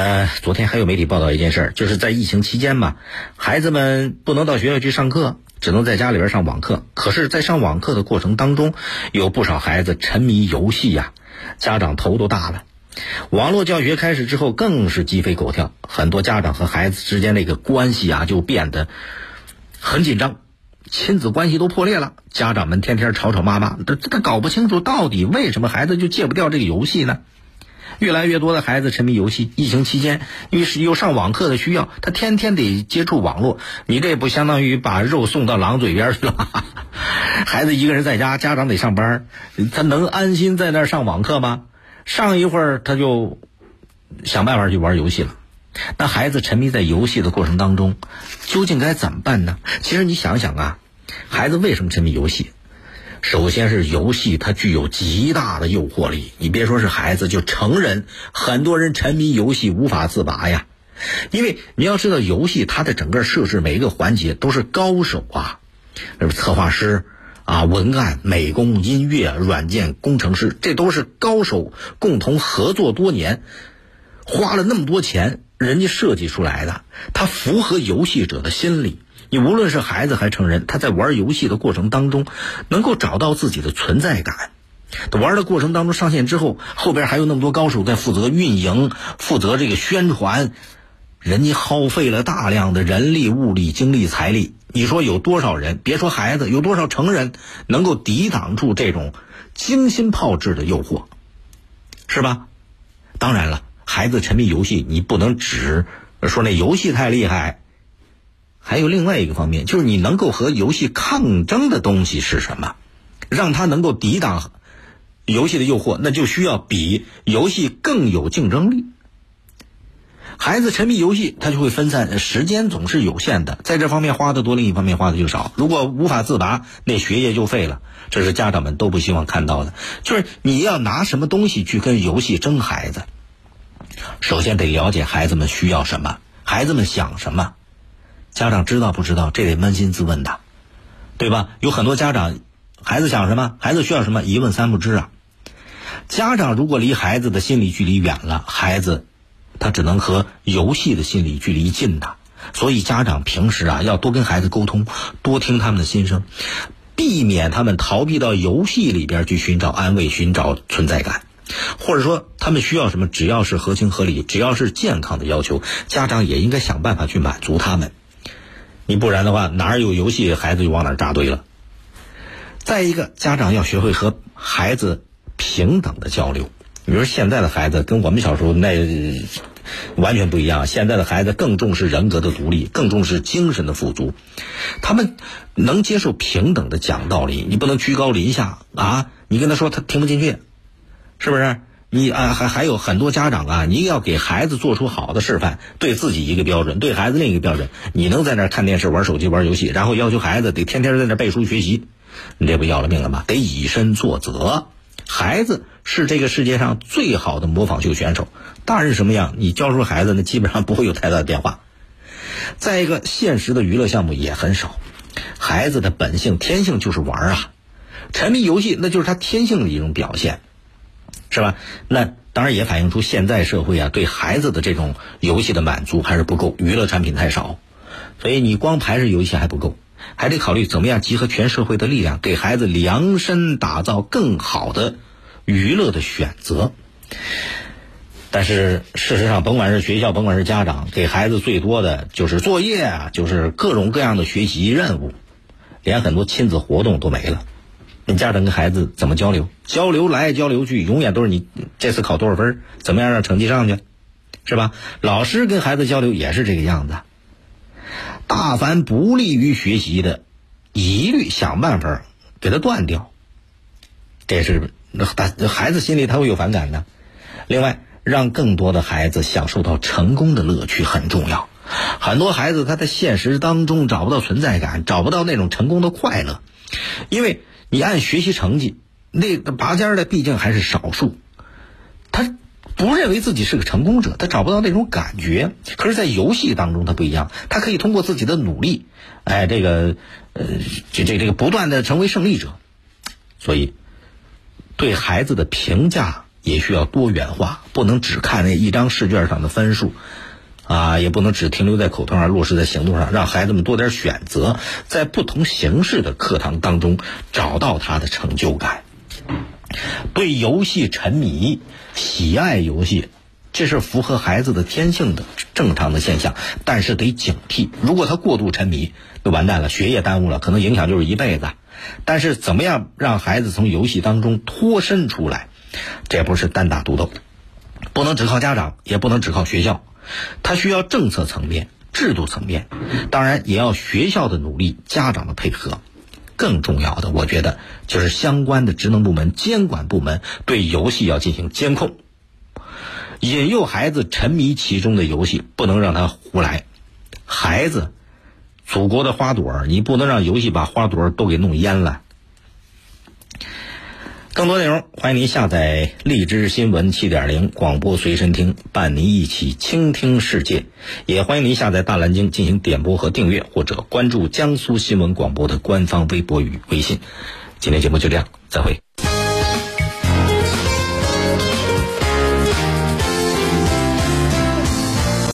呃，昨天还有媒体报道一件事儿，就是在疫情期间嘛，孩子们不能到学校去上课，只能在家里边上网课。可是，在上网课的过程当中，有不少孩子沉迷游戏呀，家长头都大了。网络教学开始之后，更是鸡飞狗跳，很多家长和孩子之间那个关系啊，就变得很紧张，亲子关系都破裂了。家长们天天吵吵骂骂，他他搞不清楚到底为什么孩子就戒不掉这个游戏呢？越来越多的孩子沉迷游戏，疫情期间，于是有上网课的需要，他天天得接触网络，你这不相当于把肉送到狼嘴边去了？孩子一个人在家，家长得上班，他能安心在那儿上网课吗？上一会儿他就想办法去玩游戏了。那孩子沉迷在游戏的过程当中，究竟该怎么办呢？其实你想想啊，孩子为什么沉迷游戏？首先是游戏，它具有极大的诱惑力。你别说是孩子，就成人，很多人沉迷游戏无法自拔呀。因为你要知道，游戏它的整个设置每一个环节都是高手啊，策划师啊、文案、美工、音乐、软件工程师，这都是高手共同合作多年，花了那么多钱，人家设计出来的，它符合游戏者的心理。你无论是孩子还是成人，他在玩游戏的过程当中，能够找到自己的存在感。玩的过程当中上线之后，后边还有那么多高手在负责运营、负责这个宣传，人家耗费了大量的人力、物力、精力、财力。你说有多少人？别说孩子，有多少成人能够抵挡住这种精心炮制的诱惑，是吧？当然了，孩子沉迷游戏，你不能只说那游戏太厉害。还有另外一个方面，就是你能够和游戏抗争的东西是什么？让他能够抵挡游戏的诱惑，那就需要比游戏更有竞争力。孩子沉迷游戏，他就会分散时间，总是有限的，在这方面花的多，另一方面花的就少。如果无法自拔，那学业就废了。这是家长们都不希望看到的。就是你要拿什么东西去跟游戏争孩子，首先得了解孩子们需要什么，孩子们想什么。家长知道不知道？这得扪心自问的，对吧？有很多家长，孩子想什么，孩子需要什么，一问三不知啊。家长如果离孩子的心理距离远了，孩子他只能和游戏的心理距离近的。所以家长平时啊，要多跟孩子沟通，多听他们的心声，避免他们逃避到游戏里边去寻找安慰、寻找存在感，或者说他们需要什么，只要是合情合理，只要是健康的要求，家长也应该想办法去满足他们。你不然的话，哪儿有游戏，孩子就往哪儿扎堆了。再一个，家长要学会和孩子平等的交流。你说现在的孩子跟我们小时候那完全不一样，现在的孩子更重视人格的独立，更重视精神的富足。他们能接受平等的讲道理，你不能居高临下啊！你跟他说，他听不进去，是不是？你啊，还还有很多家长啊，你要给孩子做出好的示范，对自己一个标准，对孩子另一个标准。你能在那看电视、玩手机、玩游戏，然后要求孩子得天天在那背书学习，你这不要了命了吗？得以身作则。孩子是这个世界上最好的模仿秀选手，大人什么样，你教出孩子，那基本上不会有太大的变化。再一个，现实的娱乐项目也很少，孩子的本性天性就是玩啊，沉迷游戏那就是他天性的一种表现。是吧？那当然也反映出现在社会啊，对孩子的这种游戏的满足还是不够，娱乐产品太少，所以你光排斥游戏还不够，还得考虑怎么样集合全社会的力量，给孩子量身打造更好的娱乐的选择。但是事实上，甭管是学校，甭管是家长，给孩子最多的就是作业啊，就是各种各样的学习任务，连很多亲子活动都没了。家长跟孩子怎么交流？交流来交流去，永远都是你这次考多少分？怎么样让成绩上去？是吧？老师跟孩子交流也是这个样子。大凡不利于学习的，一律想办法给他断掉。这是那孩子心里他会有反感的。另外，让更多的孩子享受到成功的乐趣很重要。很多孩子他在现实当中找不到存在感，找不到那种成功的快乐，因为。你按学习成绩，那个拔尖的毕竟还是少数，他不认为自己是个成功者，他找不到那种感觉。可是，在游戏当中，他不一样，他可以通过自己的努力，哎，这个，呃，这这这个不断的成为胜利者。所以，对孩子的评价也需要多元化，不能只看那一张试卷上的分数，啊，也不能只停留在口头上，落实在行动上，让孩子们多点选择，在不同形式的课堂当中找到他的成就感。对游戏沉迷、喜爱游戏，这是符合孩子的天性的正常的现象，但是得警惕，如果他过度沉迷，就完蛋了，学业耽误了，可能影响就是一辈子。但是怎么样让孩子从游戏当中脱身出来？这不是单打独斗，不能只靠家长，也不能只靠学校，他需要政策层面、制度层面，当然也要学校的努力、家长的配合。更重要的，我觉得就是相关的职能部门、监管部门对游戏要进行监控，引诱孩子沉迷其中的游戏，不能让他胡来。孩子，祖国的花朵，你不能让游戏把花朵都给弄淹了。更多内容，欢迎您下载荔枝新闻七点零广播随身听，伴您一起倾听世界。也欢迎您下载大蓝鲸进行点播和订阅，或者关注江苏新闻广播的官方微博与微信。今天节目就这样，再会。